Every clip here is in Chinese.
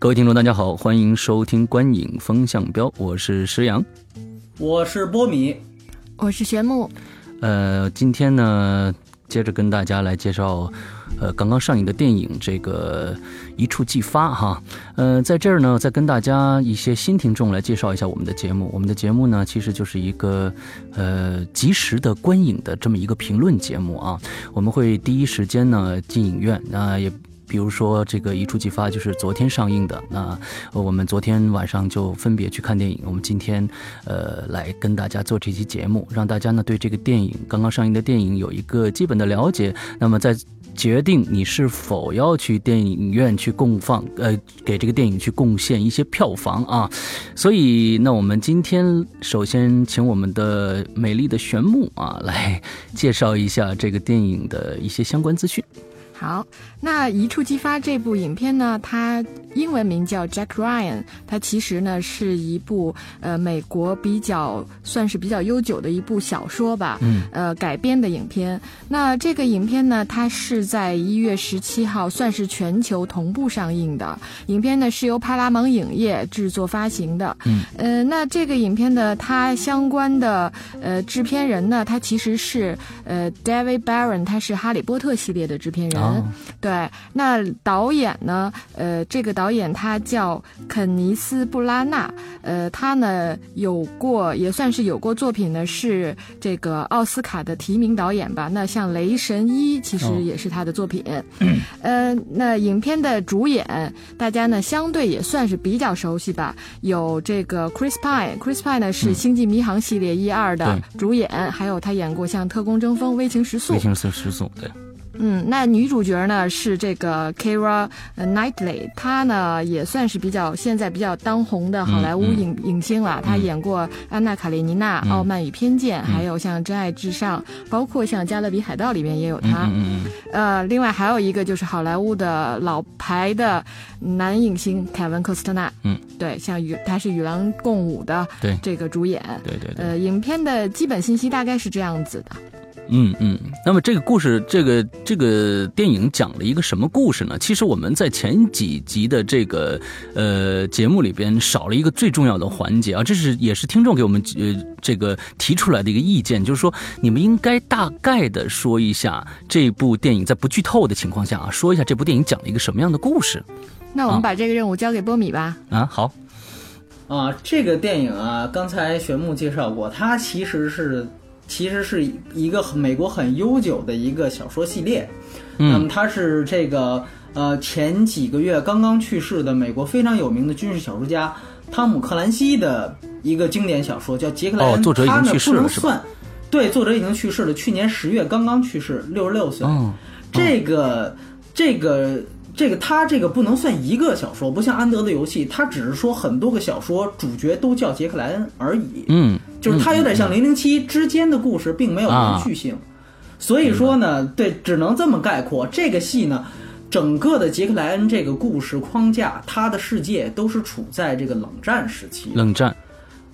各位听众，大家好，欢迎收听《观影风向标》，我是石阳，我是波米，我是玄木。呃，今天呢，接着跟大家来介绍，呃，刚刚上映的电影这个《一触即发》哈。呃，在这儿呢，再跟大家一些新听众来介绍一下我们的节目。我们的节目呢，其实就是一个呃及时的观影的这么一个评论节目啊。我们会第一时间呢进影院，那也。比如说这个一触即发就是昨天上映的，那我们昨天晚上就分别去看电影。我们今天呃来跟大家做这期节目，让大家呢对这个电影刚刚上映的电影有一个基本的了解。那么在决定你是否要去电影院去供放，呃，给这个电影去贡献一些票房啊。所以那我们今天首先请我们的美丽的玄木啊来介绍一下这个电影的一些相关资讯。好，那一触即发这部影片呢，它英文名叫 Jack Ryan，它其实呢是一部呃美国比较算是比较悠久的一部小说吧，嗯，呃改编的影片。那这个影片呢，它是在一月十七号算是全球同步上映的。影片呢是由派拉蒙影业制作发行的，嗯，呃，那这个影片的它相关的呃制片人呢，他其实是呃 David Barron，他是哈利波特系列的制片人。对，那导演呢？呃，这个导演他叫肯尼斯·布拉纳，呃，他呢有过也算是有过作品呢，是这个奥斯卡的提名导演吧。那像《雷神一》其实也是他的作品。嗯，呃，那影片的主演大家呢相对也算是比较熟悉吧，有这个 Chris Pine，Chris Pine 呢是《星际迷航》系列一二的主演，还有他演过像《特工争锋》《危情时速》。危情时速，对。嗯，那女主角呢是这个 Kara Knightley，她呢也算是比较现在比较当红的好莱坞影影星了。她演过《安娜卡列尼娜》《傲慢与偏见》，还有像《真爱至上》，包括像《加勒比海盗》里面也有她。嗯嗯。呃，另外还有一个就是好莱坞的老牌的男影星凯文科斯特纳。嗯，对，像与他是与狼共舞的对这个主演。对对对。呃，影片的基本信息大概是这样子的。嗯嗯，那么这个故事，这个这个电影讲了一个什么故事呢？其实我们在前几集的这个呃节目里边少了一个最重要的环节啊，这是也是听众给我们呃这个提出来的一个意见，就是说你们应该大概的说一下这部电影在不剧透的情况下啊，说一下这部电影讲了一个什么样的故事。那我们把这个任务交给波米吧。啊，好。啊，这个电影啊，刚才玄木介绍过，它其实是。其实是一个美国很悠久的一个小说系列，那么它是这个呃前几个月刚刚去世的美国非常有名的军事小说家汤姆克兰西的一个经典小说，叫《杰克莱恩》。作者已经去世了，是吧？对，作者已经去世了，去年十月刚刚去世，六十六岁。这个这个。这个他这个不能算一个小说，不像安德的游戏，他只是说很多个小说主角都叫杰克莱恩而已。嗯，就是他有点像零零七之间的故事，并没有连续性。所以说呢，对，只能这么概括。这个戏呢，整个的杰克莱恩这个故事框架，他的世界都是处在这个冷战时期。冷战。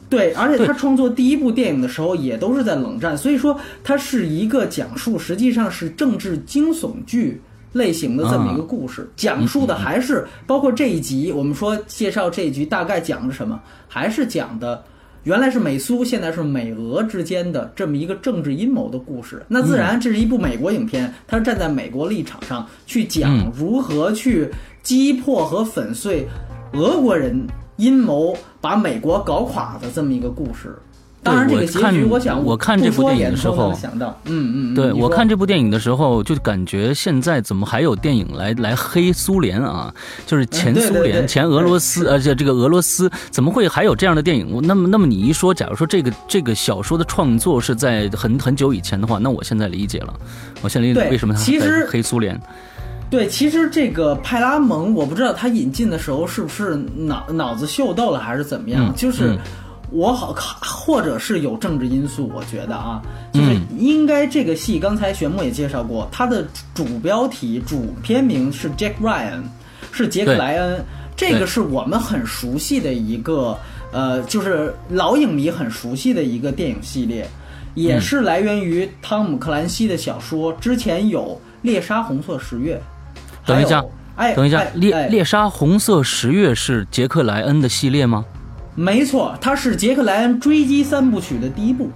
对，而且他创作第一部电影的时候也都是在冷战，所以说它是一个讲述，实际上是政治惊悚剧。类型的这么一个故事，讲述的还是包括这一集，我们说介绍这一集大概讲的什么，还是讲的原来是美苏，现在是美俄之间的这么一个政治阴谋的故事。那自然这是一部美国影片，它是站在美国立场上去讲如何去击破和粉碎俄国人阴谋，把美国搞垮的这么一个故事。当然，这个结局，我想我看这部电影的时候，想到，嗯嗯，对我看这部电影的时候，就感觉现在怎么还有电影来来黑苏联啊？就是前苏联、前俄罗斯，而且这个俄罗斯怎么会还有这样的电影？那么，那么你一说，假如说这个这个小说的创作是在很很久以前的话，那我现在理解了，我现在理解为什么他黑苏联。对，其实这个派拉蒙，我不知道他引进的时候是不是脑脑子秀逗了，还是怎么样，嗯就是。嗯我好看，或者是有政治因素，我觉得啊，就是应该这个戏，刚才玄牧也介绍过，它的主标题、主片名是 Jack Ryan，是杰克莱恩，这个是我们很熟悉的一个，呃，就是老影迷很熟悉的一个电影系列，也是来源于汤姆克兰西的小说，之前有《猎杀红色十月》，等一下，哎，等一下哎，猎哎。猎杀红色十月是杰克莱恩的系列吗？没错，它是杰克莱恩追击三部曲的第一部。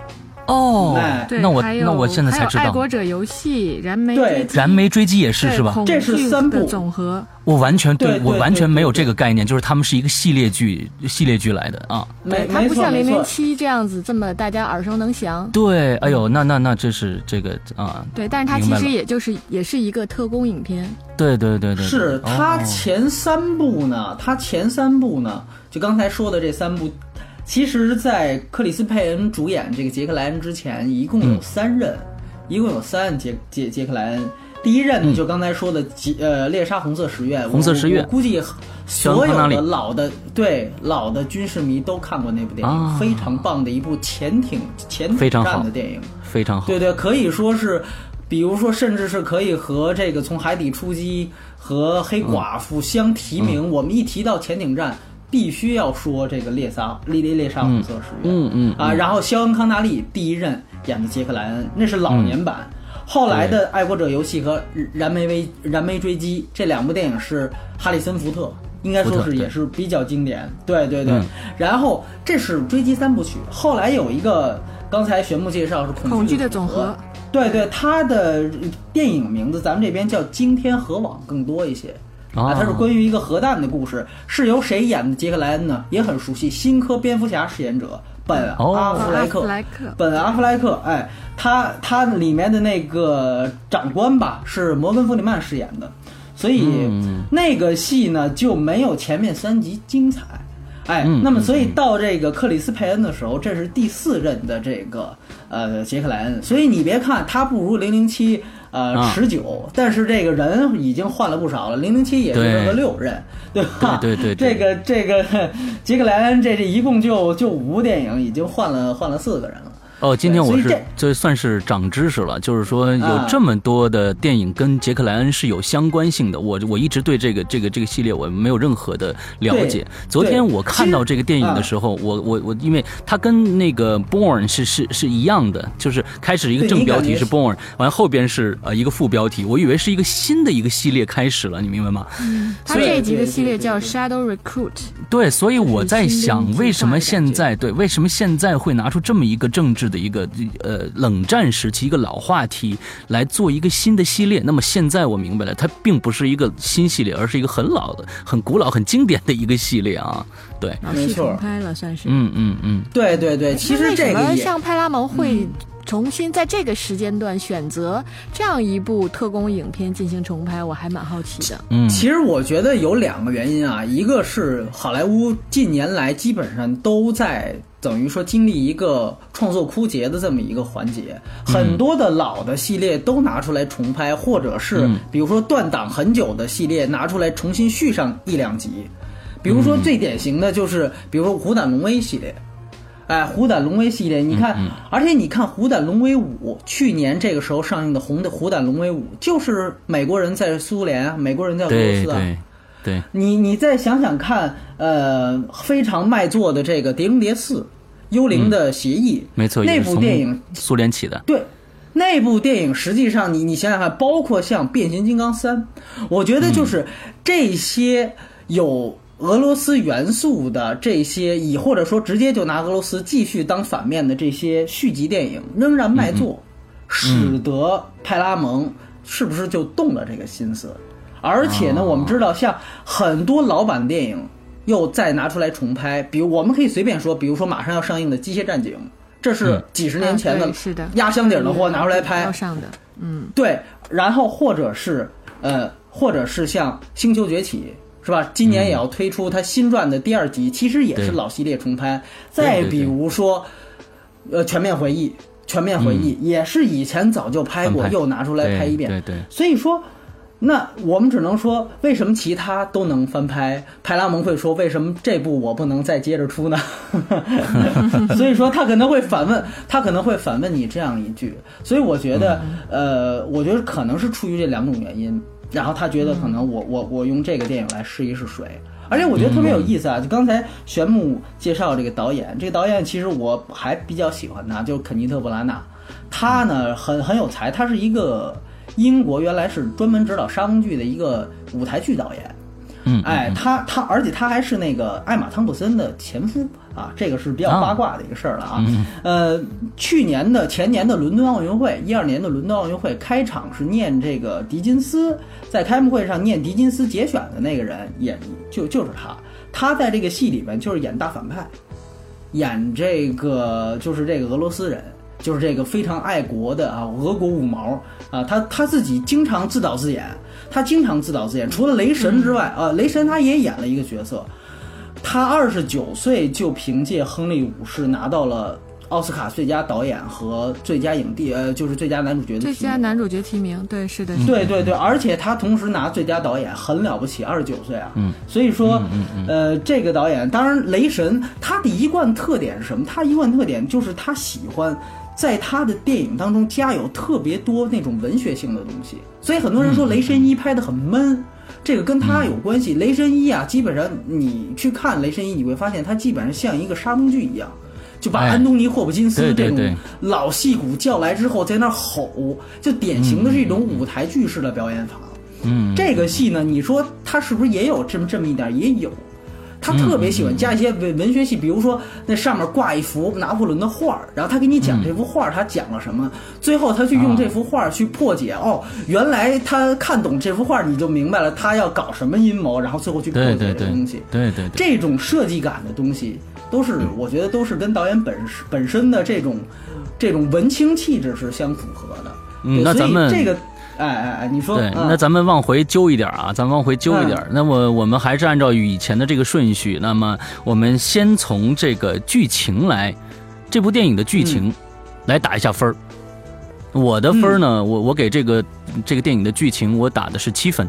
哦那我那我现在才知道，爱国者游戏、燃眉对追击燃眉追击也是是吧？这是惧三部总和。我完全对对我完全没有这个概念，就是他们是一个系列剧系列剧来的啊。没对，它不像零零七这样子这么大家耳熟能详。对，哎呦，那那那这是这个啊，对，但是它其实也就是也是一个特工影片。对对对对，是它哦前三部呢，它前三部呢，就刚才说的这三部，其实，在克里斯佩恩主演这个杰克莱恩之前，一共有三任，一共有三任杰杰杰克莱恩。第一任呢，嗯就刚才说的杰呃猎杀红色十月，红色十月估计所有的老的对老的军事迷都看过那部电影，啊非常棒的一部潜艇潜艇战的电影。非常好。对对，可以说是，比如说，甚至是可以和这个从海底出击和黑寡妇相提名。嗯我们一提到潜艇战，必须要说这个猎杀莉莉猎杀红色十月。嗯嗯啊，然后肖恩康纳利第一任演的杰克莱恩，那是老年版。后来的《爱国者游戏》和《燃眉危燃眉追击》这两部电影是哈里森福特，应该说是也是比较经典。对对对。嗯然后这是追击三部曲，后来有一个刚才玄牧介绍是恐惧的总总和。对对，它的电影名字咱们这边叫《惊天核网》更多一些。啊，它是关于一个核弹的故事，是由谁演的？杰克莱恩呢，也很熟悉，新科蝙蝠侠饰演者本哦阿弗莱克。阿弗莱克本阿弗莱克，哎，他他里面的那个长官吧，是摩根弗里曼饰演的，所以、嗯那个戏呢就没有前面三集精彩。哎，嗯那么所以到这个克里斯佩恩的时候，这是第四任的这个呃杰克莱恩，所以你别看他不如零零七呃啊持久，但是这个人已经换了不少了。零零七也是对个六任，对吧？对对对对这个这个 杰克莱恩这这一共就就五部电影，已经换了换了四个人了。哦，今天我是这这算是长知识了，就是说有啊这么多的电影跟杰克莱恩是有相关性的。我我一直对这个这个这个系列我没有任何的了解。昨天我看到这个电影的时候，我我我，因为它跟那个 Born 是是是一样的，就是开始一个正标题是 Born，完后边是呃一个副标题，我以为是一个新的一个系列开始了，你明白吗？它这一集的系列叫 Shadow Recruit。对，所以我在想，为什么现在对为什么现在会拿出这么一个政治的一个呃冷战时期一个老话题来做一个新的系列？那么现在我明白了，它并不是一个新系列，而是一个很老的、很古老、很经典的一个系列啊。对，没错重拍了，算是。嗯嗯嗯，对对对，其实这个也像派拉蒙会重新在这个时间段选择这样一部特工影片进行重拍？我还蛮好奇的。嗯其实我觉得有两个原因啊，一个是好莱坞近年来基本上都在等于说经历一个创作枯竭的这么一个环节，很多的老的系列都拿出来重拍，或者是嗯比如说断档很久的系列拿出来重新续上一两集，比如说最典型的就是比如说《虎胆龙威》系列。哎，《虎胆龙威》系列，你看，而且你看《虎胆龙威五》，去年这个时候上映的《红的虎胆龙威五》，就是美国人在苏联，美国人在俄罗斯啊。对对，你你再想想看，呃，非常卖座的这个《碟中谍四》，《幽灵的协议》没错，那部电影苏联起的。对，那部电影实际上你你想想看，包括像《变形金刚三》，我觉得就是这些有俄罗斯元素的这些，以或者说直接就拿俄罗斯继续当反面的这些续集电影，仍然卖座，使得派拉蒙是不是就动了这个心思？而且呢，哦我们知道，像很多老版电影又再拿出来重拍，比如我们可以随便说，比如说马上要上映的《机械战警》，这是嗯。几十年前的。压箱底儿的货拿出来拍。要，上的，嗯，对，然后或者是呃，或者是像《星球崛起》。是吧？今年也要推出他新传的第二集，其实也是老系列重拍。再比如说，呃，《全面回忆》，《全面回忆》也是以前早就拍过，拍又拿出来拍一遍。对对对所以说，那我们只能说，为什么其他都能翻拍？派拉蒙会说，为什么这部我不能再接着出呢？所以说他可能会反问，他可能会反问你这样一句。所以我觉得，呃，我觉得可能是出于这两种原因，然后他觉得可能我我我用这个电影来试一试水。而且我觉得特别有意思啊！就刚才玄木介绍这个导演，这个导演其实我还比较喜欢他，就是肯尼特·布拉纳。他呢很很有才，他是一个英国原来是专门指导沙翁剧的一个舞台剧导演。嗯，哎，他他，而且他还是那个艾玛·汤普森的前夫啊，这个是比较八卦的一个事儿了啊。呃，去年的前年的伦敦奥运会，一二年的伦敦奥运会开场是念这个狄金斯，在开幕会上念狄金斯节选的那个人，演就就是他。他在这个戏里面就是演大反派，演这个就是这个俄罗斯人。就是这个非常爱国的啊，俄国五毛啊，他他自己经常自导自演，他经常自导自演。除了雷神之外啊，雷神他也演了一个角色。他二十九岁就凭借《亨利五世》拿到了奥斯卡最佳导演和最佳影帝，呃，就是最佳男主角的最佳男主角提名。对，是的，对对对，而且他同时拿最佳导演，很了不起，二十九岁啊。嗯。所以说，呃，这个导演，当然雷神他的一贯特点是什么？他一贯特点就是他喜欢。在他的电影当中加有特别多那种文学性的东西，所以很多人说《雷神一》拍的很闷，这个跟他有关系。《雷神一》啊，基本上你去看《雷神一》，你会发现它基本上像一个沙翁剧一样，就把安东尼·霍普金斯这种老戏骨叫来之后在那吼，就典型的是一种舞台剧式的表演法。嗯，这个戏呢，你说他是不是也有这么这么一点？也有。他特别喜欢加一些文文学系，比如说那上面挂一幅拿破仑的画儿，然后他给你讲这幅画儿他讲了什么，最后他去用这幅画儿去破解。哦，原来他看懂这幅画儿，你就明白了他要搞什么阴谋，然后最后去破解这个东西。对对对，这种设计感的东西，都是我觉得都是跟导演本本身的这种这种文青气质是相符合的。嗯，那咱们这个。哎哎哎，你说对，那咱们往回揪一点啊，咱们往回揪一点。那么我们还是按照以前的这个顺序，那么我们先从这个剧情来，这部电影的剧情来打一下分儿。我的分儿呢，我我给这个这个电影的剧情我打的是七分。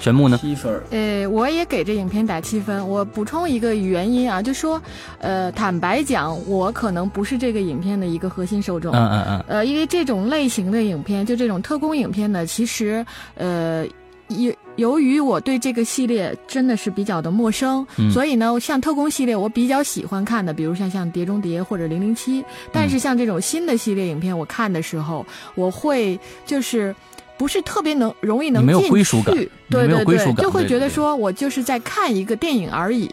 玄木呢？七分。呃，我也给这影片打七分。我补充一个原因啊，就说，呃，坦白讲，我可能不是这个影片的一个核心受众。嗯嗯嗯。呃，因为这种类型的影片，就这种特工影片呢，其实，呃，由由于我对这个系列真的是比较的陌生，所以呢，像特工系列，我比较喜欢看的，比如像像《碟中谍》或者《零零七》。但是像这种新的系列影片，我看的时候，我会就是。不是特别能容易能进去，对对对，就会觉得说我就是在看一个电影而已。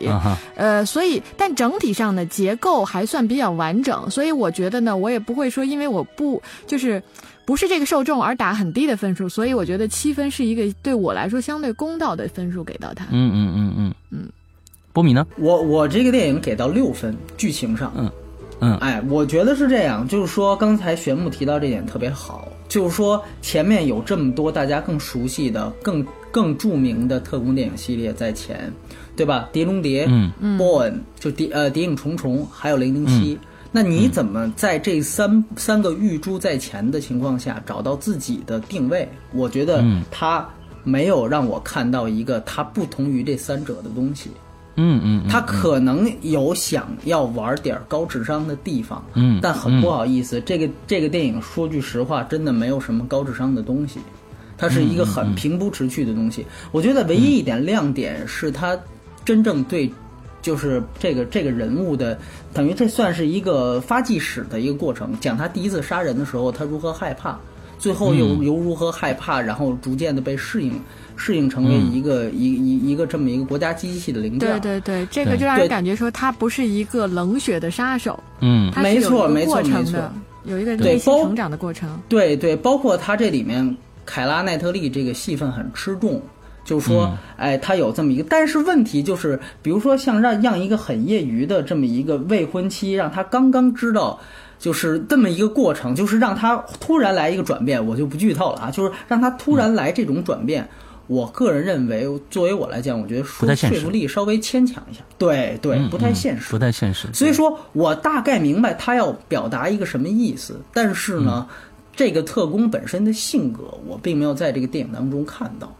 呃，所以但整体上呢结构还算比较完整，所以我觉得呢，我也不会说因为我不就是不是这个受众而打很低的分数，所以我觉得七分是一个对我来说相对公道的分数给到他。嗯嗯嗯嗯嗯，波米呢？我我这个电影给到六分，剧情上，嗯嗯，哎，我觉得是这样，就是说刚才玄木提到这点特别好。就是说，前面有这么多大家更熟悉的、更更著名的特工电影系列在前，对吧？碟中谍，嗯嗯，Born，就谍呃谍影重重，还有零零七。那你怎么在这三三个玉珠在前的情况下找到自己的定位？我觉得他没有让我看到一个他不同于这三者的东西。嗯嗯，他可能有想要玩点高智商的地方，嗯，但很不好意思，这个这个电影说句实话，真的没有什么高智商的东西，它是一个很平铺直叙的东西。我觉得唯一一点亮点是他真正对，就是这个这个人物的，等于这算是一个发迹史的一个过程，讲他第一次杀人的时候，他如何害怕，最后又又如何害怕，然后逐渐的被适应。适应成为一个一一一个这么一个国家机器的零件。对对对，这个就让人感觉说他不是一个冷血的杀手。嗯，没错没错没错，有一个内心成长的过程。对对，包括他这里面凯拉奈特利这个戏份很吃重，就是说，哎，他有这么一个，但是问题就是，比如说像让让一个很业余的这么一个未婚妻，让他刚刚知道。就是这么一个过程，就是让他突然来一个转变，我就不剧透了啊，就是让他突然来这种转变。我个人认为，作为我来讲，我觉得说说服力稍微牵强一下。对对，不太现实，不太现实。所以说我大概明白他要表达一个什么意思，但是呢，这个特工本身的性格，我并没有在这个电影当中看到。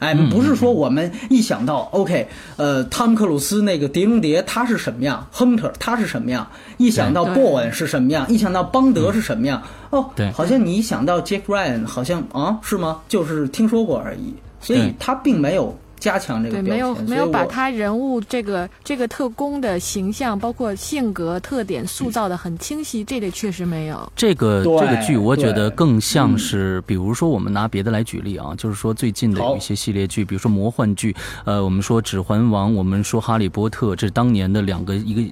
哎，不是说我们一想到 OK，呃，汤姆克鲁斯那个碟中谍他是什么样，亨特他是什么样，一想到波恩是什么样，一想到邦德是什么样，哦，对，好像你一想到 Jack Ryan，好像啊，是吗？就是听说过而已，所以他并没有。加强这个对，没有没有把他人物这个这个特工的形象，包括性格特点塑造的很清晰，这个确实没有。这个这个剧，我觉得更像是，比如说我们拿别的来举例啊，就是说最近的有一些系列剧，比如说魔幻剧，呃，我们说《指环王》，我们说《哈利波特》，这是当年的两个一个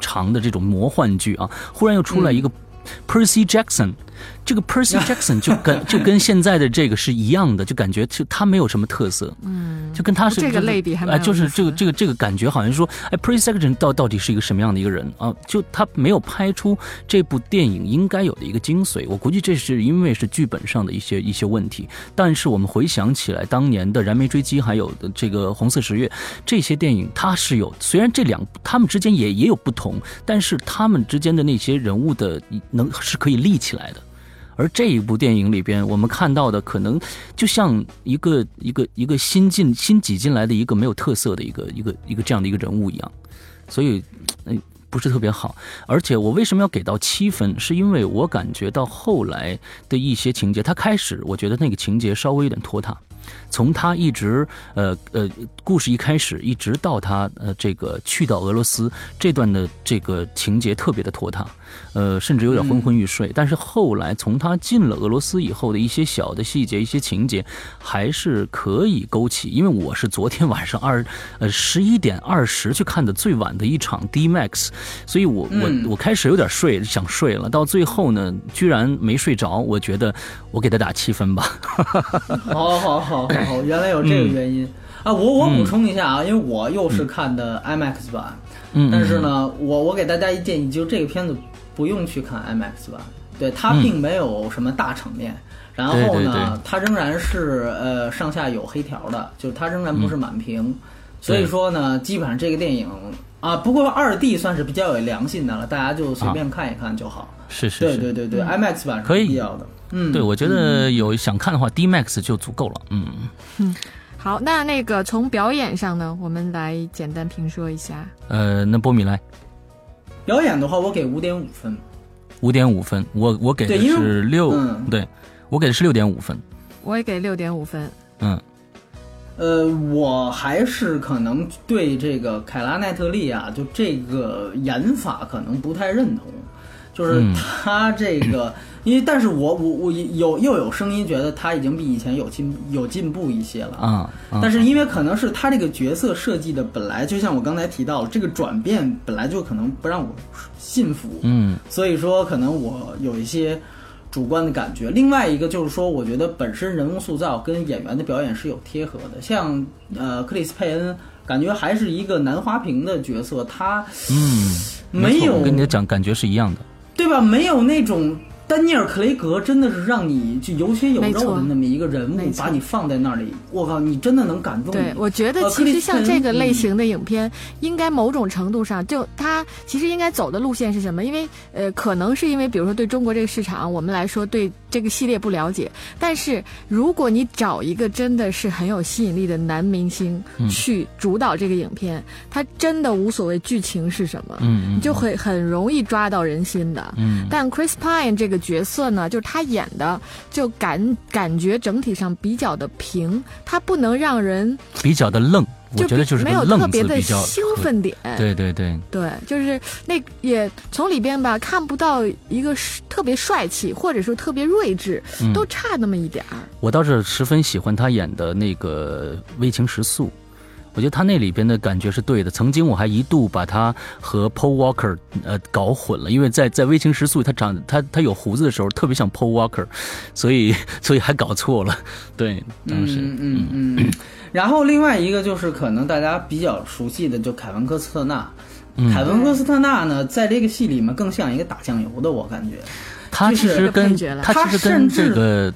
长的这种魔幻剧啊，忽然又出来一个 Percy Jackson。这个 Percy Jackson 就跟 就跟现在的这个是一样的，就感觉就他没有什么特色，嗯，就跟他是这个类比还哎，就是这个这个这个感觉好像说，哎，Percy Jackson 到到底是一个什么样的一个人啊？就他没有拍出这部电影应该有的一个精髓。我估计这是因为是剧本上的一些一些问题。但是我们回想起来，当年的《燃眉追击》还有的这个《红色十月》这些电影，它是有虽然这两他们之间也也有不同，但是他们之间的那些人物的能是可以立起来的。而这一部电影里边，我们看到的可能就像一个一个一个新进新挤进来的一个没有特色的一个一个一个这样的一个人物一样，所以嗯不是特别好。而且我为什么要给到七分？是因为我感觉到后来的一些情节，他开始我觉得那个情节稍微有点拖沓。从他一直呃呃，故事一开始一直到他呃这个去到俄罗斯这段的这个情节特别的拖沓，呃，甚至有点昏昏欲睡。但是后来从他进了俄罗斯以后的一些小的细节、一些情节，还是可以勾起。因为我是昨天晚上二呃十一点二十去看的最晚的一场 D Max，所以我我我开始有点睡想睡了，到最后呢居然没睡着。我觉得我给他打七分吧。好 好好。好好，原来有这个原因。啊！我我补充一下啊，因为我又是看的 IMAX 版，但是呢，我我给大家一建议，就这个片子不用去看 IMAX 版，对它并没有什么大场面，然后呢，它仍然是呃上下有黑条的，就是它仍然不是满屏，所以说呢，基本上这个电影啊，不过二 D 算是比较有良心的了，大家就随便看一看就好。是是，对对对对，IMAX 版是必要的。嗯，对，我觉得有想看的话，D Max 就足够了。嗯嗯，好，那那个从表演上呢，我们来简单评说一下。呃，那波米来，表演的话，我给五点五分。五点五分，我我给的是六，对，我给的是六点五分。我也给六点五分。嗯，呃，我还是可能对这个凯拉奈特利啊，就这个演法可能不太认同。就是他这个，因为但是我我我有又有声音觉得他已经比以前有进有进步一些了啊。但是因为可能是他这个角色设计的本来就像我刚才提到了，这个转变本来就可能不让我信服，嗯，所以说可能我有一些主观的感觉。另外一个就是说，我觉得本身人物塑造跟演员的表演是有贴合的，像呃克里斯佩恩，感觉还是一个男花瓶的角色，他嗯没有跟你的讲感觉是一样的。对吧？没有那种丹尼尔·克雷格，真的是让你就有血有肉的那么一个人物，把你放在那里，我靠，你真的能感动。对，我觉得其实像这个类型的影片，应该某种程度上，就它其实应该走的路线是什么？因为呃，可能是因为比如说对中国这个市场，我们来说对这个系列不了解。但是如果你找一个真的是很有吸引力的男明星去主导这个影片，他真的无所谓剧情是什么，嗯，你就会很容易抓到人心的。嗯，但 Chris Pine 这个。角色呢，就是他演的，就感感觉整体上比较的平，他不能让人比较的愣，我觉得就是没有特别的兴奋点。对对对对，就是那也从里边吧看不到一个特别帅气，或者说特别睿智，都差那么一点儿。我倒是十分喜欢他演的那个《微情时速》。我觉得他那里边的感觉是对的。曾经我还一度把他和 Paul Walker 呃搞混了，因为在在《微情时速》他长他他有胡子的时候特别像 Paul Walker，所以 所以还搞错了。对，当时嗯嗯嗯。然后另外一个就是可能大家比较熟悉的就凯文科斯特纳。凯文科斯特纳呢，在这个戏里面更像一个打酱油的，我感觉。他其实跟他其实跟这个。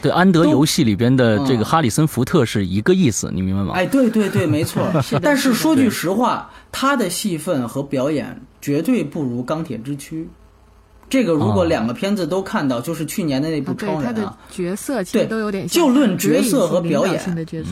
对，安德游戏里边的这个哈里森福特是一个意思，你明白吗？哎，对对对，没错。但是说句实话，他的戏份和表演绝对不如钢铁之躯。这个如果哦两个片子都看到，就是去年的那部啊，对他的超人啊，角色其实对都有点像就论角色和表演。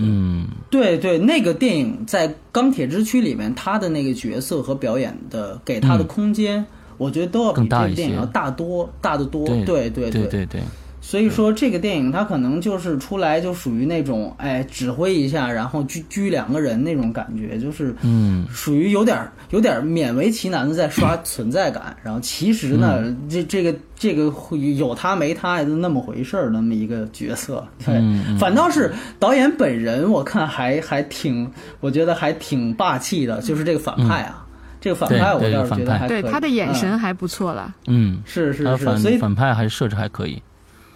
嗯。对对，那个电影在《钢铁之躯》里面，他的那个角色和表演的给他的空间，我觉得都要比更大一这个电影要大多大得多。对对对。对对对，所以说这个电影它可能就是出来就属于那种哎指挥一下，然后拘拘两个人那种感觉，就是嗯属于有点有点勉为其难的在刷 存在感，然后其实呢，嗯这这个这个会有他没他的那么回事儿，那么一个角色。对，反倒是导演本人，我看还还挺，我觉得还挺霸气的，就是这个反派啊，这个反派我倒是觉得还可以。对他的眼嗯神还不错了。嗯，是是是，所以反派还设置还可以。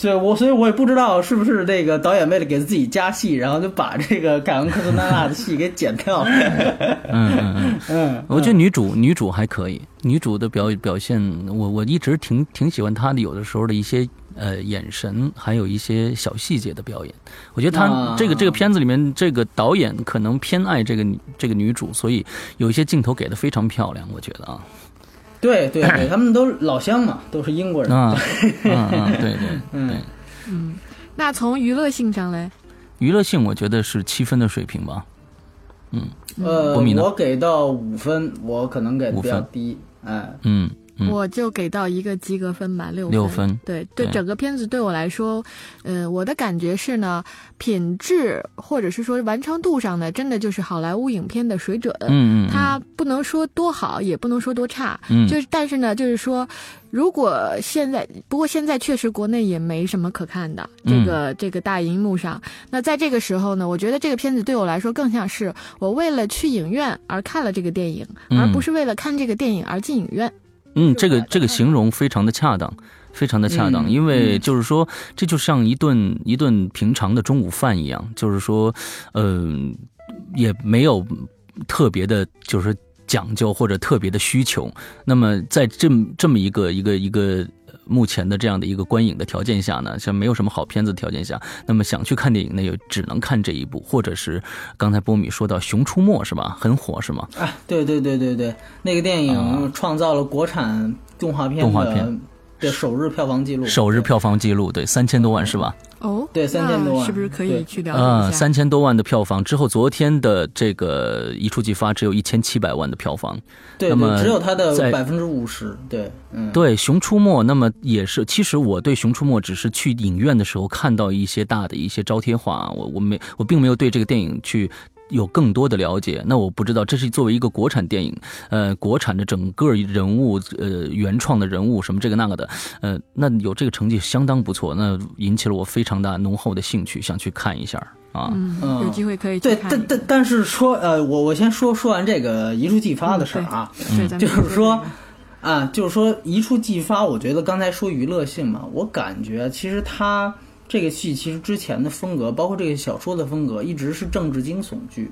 对我，所以我也不知道是不是这个导演为了给自己加戏，然后就把这个凯文科特纳纳的戏给剪掉了。嗯嗯嗯。嗯，我觉得女主女主还可以，女主的表表现，我我一直挺挺喜欢她的，有的时候的一些呃眼神，还有一些小细节的表演。我觉得她啊这个这个片子里面，这个导演可能偏爱这个女这个女主，所以有一些镜头给的非常漂亮，我觉得啊对对对，他们都老乡嘛，都是英国人。啊 对对对嗯，嗯，那从娱乐性上来，娱乐性我觉得是七分的水平吧。嗯呃，我给到五分，我可能给的比较低。哎，嗯嗯我就给到一个及格分吧，六六分。对对，对。整个片子对我来说，呃，我的感觉是呢，品质或者是说完成度上呢，真的就是好莱坞影片的水准。嗯嗯，它不能说多好，也不能说多差，嗯。就是但是呢，就是说，如果现在，不过现在确实国内也没什么可看的，嗯。这个、这个大荧幕上，那在这个时候呢，我觉得这个片子对我来说更像是我为了去影院而看了这个电影，嗯而不是为了看这个电影而进影院。嗯，这个这个形容非常的恰当，非常的恰当，嗯因为就是说，这就像一顿一顿平常的中午饭一样，就是说，嗯、也没有特别的，就是讲究或者特别的需求。那么在这么这么一个一个一个。目前的这样的一个观影的条件下呢，像没有什么好片子的条件下，那么想去看电影呢，也只能看这一部，或者是刚才波米说到《熊出没》是吧？很火是吗？啊，对对对对对，那个电影啊创造了国产动画片动画的片的首日票房记录，首日票房记录对三千多万是吧？哦，对3000多万是不是可以去了解一呃，下？三千多万的票房之后，昨天的这个一触即发只有一千七百万的票房。对那么，只有它的百分之五十，对，嗯，对《熊出没》，那么也是，其实我对《熊出没》只是去影院的时候看到一些大的一些招贴画，我我没我并没有对这个电影去。有更多的了解，那我不知道这是作为一个国产电影，呃，国产的整个人物，呃，原创的人物什么这个那个的，呃，那有这个成绩相当不错，那引起了我非常大浓厚的兴趣，想去看一下啊。嗯，嗯。有机会可以去对，但但但是说，呃，我我先说说完这个一触即发的事儿啊，对，就是说这个。啊，就是说一触即发，我觉得刚才说娱乐性嘛，我感觉其实它这个戏其实之前的风格，包括这个小说的风格，一直是政治惊悚剧，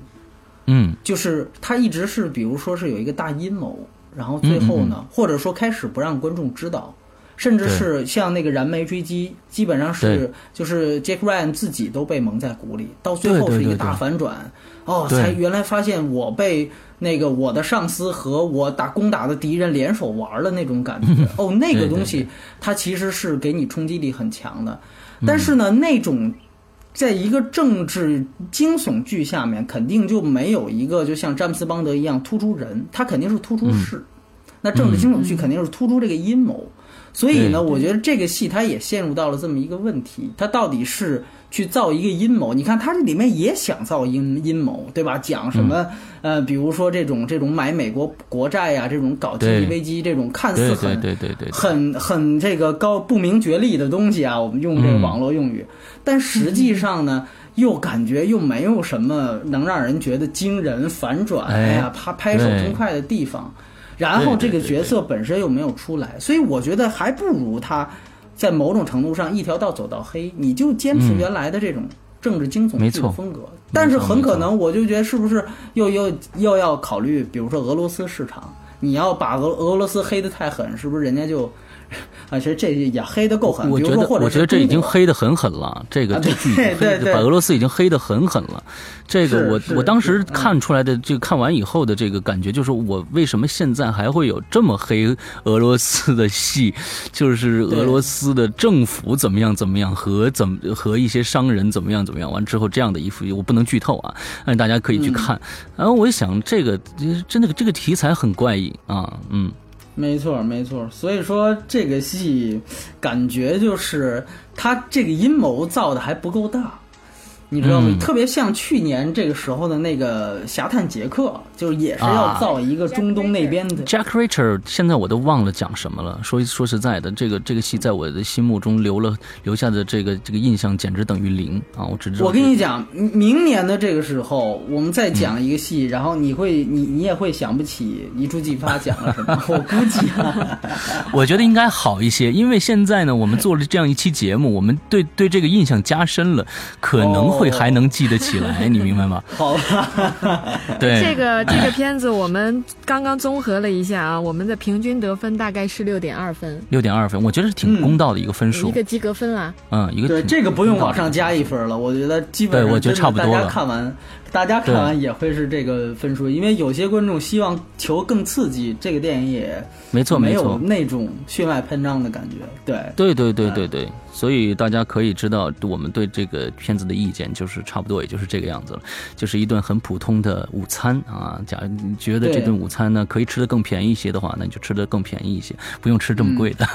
嗯。就是它一直是，比如说是有一个大阴谋，然后最后呢，或者说开始不让观众知道。甚至是像那个燃眉追击，基本上是就是 Jack Ryan 自己都被蒙在鼓里，到最后是一个大反转，哦，对。才原来发现我被那个我的上司和我打攻打的敌人联手玩了那种感觉。哦，那个东西它其实是给你冲击力很强的，嗯但是呢，那种在一个政治惊悚剧下面，肯定就没有一个就像詹姆斯邦德一样突出人，他肯定是突出事。那政治惊悚剧肯定是突出这个阴谋。所以呢，我觉得这个戏它也陷入到了这么一个问题：它到底是去造一个阴谋？你看，他这里面也想造阴阴谋，对吧？讲什么、呃，比如说这种这种买美国国债呀、这种搞经济危机，这种看似很对对对很很这个高不明觉厉的东西啊，我们用这个嗯。网络用语，但实际上呢，又感觉又没有什么能让人觉得惊人、反转，哎。哎呀，拍拍手对称快的地方。然后这个角色本身又没有出来，所以我觉得还不如他在某种程度上一条道走到黑，你就坚持嗯原来的这种政治惊悚剧的风格。但是很可能，我就觉得是不是又又又要考虑，比如说俄罗斯市场，你要把俄俄罗斯黑的太狠，是不是人家就 啊，其实这也黑的够狠。我觉得，我觉得这已经黑的很狠了。这个这剧黑，把俄罗斯已经黑的很狠了。这个我我当时看出来的，这个看完以后的这个感觉，就是我为什么现在还会有这么黑俄罗斯的戏？就是俄罗斯的政府怎么样怎么样，和怎么和一些商人怎么样怎么样。完之后这样的一幅，我不能剧透啊，但大家可以去看。然后我一想，这个真的这个题材很怪异啊，嗯。没错，没错。所以说这个戏，感觉就是他这个阴谋造的还不够大。你知道吗？特别像去年这个时候的那个《侠探杰克》，就是也是要造一个中东那边的。Jack Reacher，现在我都忘了讲什么了。说说实在的，这个这个戏在我的心目中留了留下的这个这个印象，简直等于零啊！我只知道。我跟你讲，明年的这个时候，我们再讲一个戏，然后你会你你也会想不起一触即发讲了什么。我估计，啊我觉得应该好一些，因为现在呢，我们做了这样一期节目，我们对对这个印象加深了，可能。会还能记得起来，你明白吗？好吧，对这个这个片子，我们刚刚综合了一下啊，我们的平均得分大概是六点二分，六点二分，我觉得是挺公道的一个分数，一个及格分啊。嗯，一个对这个不用往上加一分了，我觉得基本上我觉得差不多了。大家看完，大家看完也会是这个分数，因为有些观众希望求更刺激，这个电影也没错没错，那种血脉喷张的感觉，对对对对对对。所以大家可以知道，我们对这个片子的意见就是差不多，也就是这个样子了，就是一顿很普通的午餐啊。假如你觉得这顿午餐呢可以吃的更便宜一些的话，那你就吃的更便宜一些，不用吃这么贵的。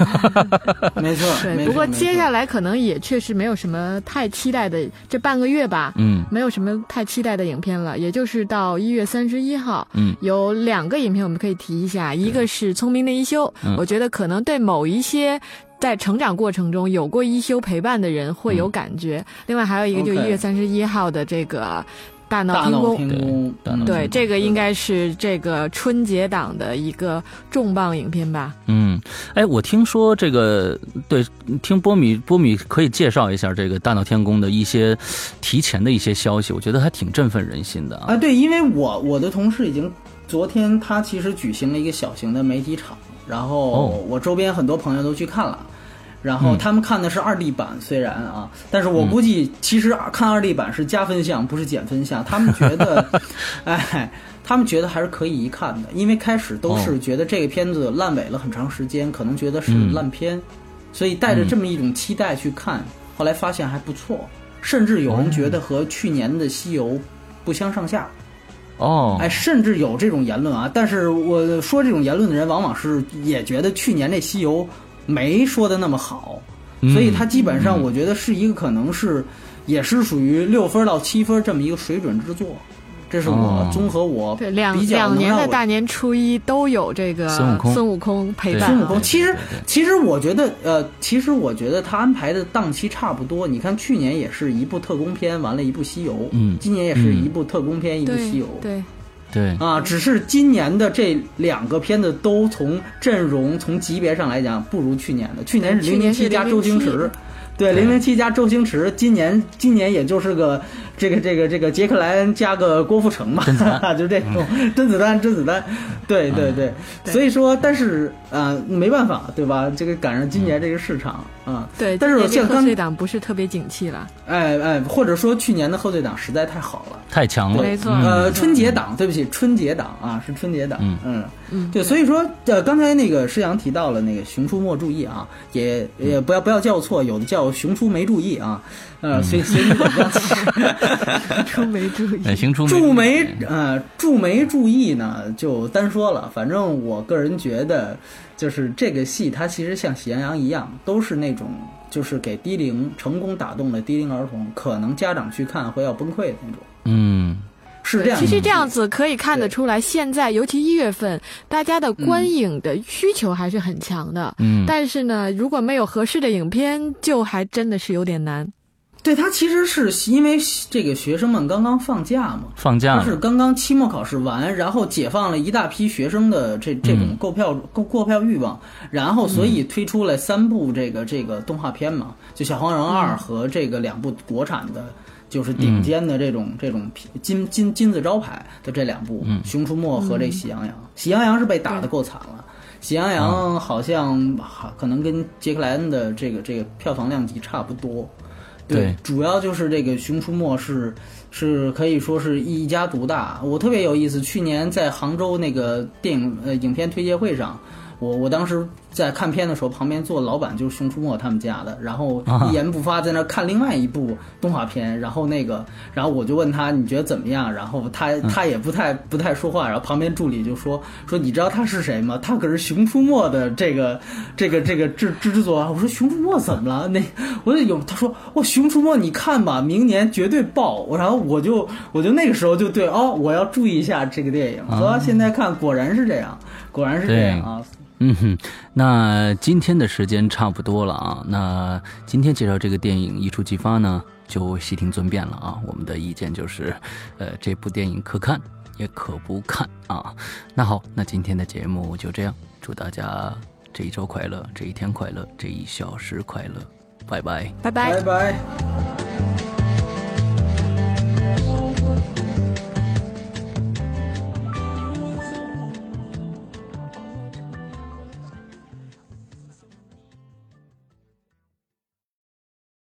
没错，对。不过接下来可能也确实没有什么太期待的，这半个月吧，嗯，没有什么太期待的影片了。也就是到一月三十一号，嗯，有两个影片我们可以提一下，一个是《聪明的一休》，我觉得可能对某一些。在成长过程中有过一休陪伴的人会有感觉。另外还有一个，就一月三十一号的这个《大闹天宫》，对，这个应该是这个春节档的一个重磅影片吧。嗯，哎，我听说这个，对，听波米波米可以介绍一下这个《大闹天宫》的一些提前的一些消息，我觉得还挺振奋人心的啊。对，因为我我的同事已经昨天他其实举行了一个小型的媒体场。然后我周边很多朋友都去看了，然后他们看的是二 D 版，虽然啊，但是我估计其实看二 D 版是加分项，不是减分项。他们觉得，哎，他们觉得还是可以一看的，因为开始都是觉得这个片子烂尾了很长时间，可能觉得是烂片，所以带着这么一种期待去看，后来发现还不错，甚至有人觉得和去年的《西游》不相上下。哦，哎，甚至有这种言论啊！但是我说这种言论的人，往往是也觉得去年那西游没说的那么好，所以它基本上我觉得是一个可能是也是属于六分到七分这么一个水准之作。这是我综合我对两两年的大年初一都有这个孙悟空孙悟空陪伴。孙悟空其实其实我觉得呃，其实我觉得他安排的档期差不多。你看去年也是一部特工片，完了一部西游，嗯，今年也是一部特工片，一部西游，对对。啊，只是今年的这两个片子都从阵容从级别上来讲不如去年的。去年是零零七加周星驰，对零零七加周星驰，今年今年也就是个。这个这个这个杰克莱恩加个郭富城嘛，就这种。甄子丹甄子丹，对对对，所以说但是呃没办法对吧？这个赶上今年这个市场啊，对，但是像贺岁档不是特别景气了，哎哎，或者说去年的贺岁档实在太好了，太强了，没错，呃春节档对不起春节档啊是春节档，嗯嗯嗯，对，所以说呃刚才那个施阳提到了那个熊出没注意啊，也也不要不要叫错，有的叫熊出没注意啊。呃，随随你怎么样？出没注意，行出注没呃，注没注意呢？就单说了。反正我个人觉得，就是这个戏，它其实像《喜羊羊》一样，都是那种就是给低龄成功打动了低龄儿童，可能家长去看会要崩溃的那种。嗯。是这样，其实这样子可以看得出来，现在尤其一月份，大家的观影的需求还是很强的。嗯，但是呢，如果没有合适的影片，就还真的是有点难。对他其实是因为这个学生们刚刚放假嘛，放假是刚刚期末考试完，然后解放了一大批学生的这这种购票购购票欲望，然后所以推出了三部这个这个动画片嘛，就《小黄人二》和这个两部国产的。就是顶尖的这种这种金金金字招牌的这两部《熊出没》和这《喜羊羊》，《喜羊羊》是被打得够惨了，《喜羊羊》好像可能跟杰克莱恩的这个这个票房量级差不多。对，主要就是这个《熊出没》是是可以说是一家独大。我特别有意思，去年在杭州那个电影呃影片推介会上，我我当时。在看片的时候，旁边坐老板就是《熊出没》他们家的，然后一言不发在那看另外一部动画片，然后那个，然后我就问他你觉得怎么样？然后他他也不太不太说话，然后旁边助理就说说你知道他是谁吗？他可是《熊出没》的这个这个这个制制作啊！我说《熊出没》怎么了？那我就有他说哦，《熊出没》你看吧，明年绝对爆！然后我就我就那个时候就对哦，我要注意一下这个电影。和现在看果然是这样，果然是这样啊。嗯哼，那今天的时间差不多了啊。那今天介绍这个电影一触即发呢，就悉听尊便了啊。我们的意见就是，呃，这部电影可看也可不看啊。那好，那今天的节目就这样，祝大家这一周快乐，这一天快乐，这一小时快乐，拜拜，拜拜，拜拜。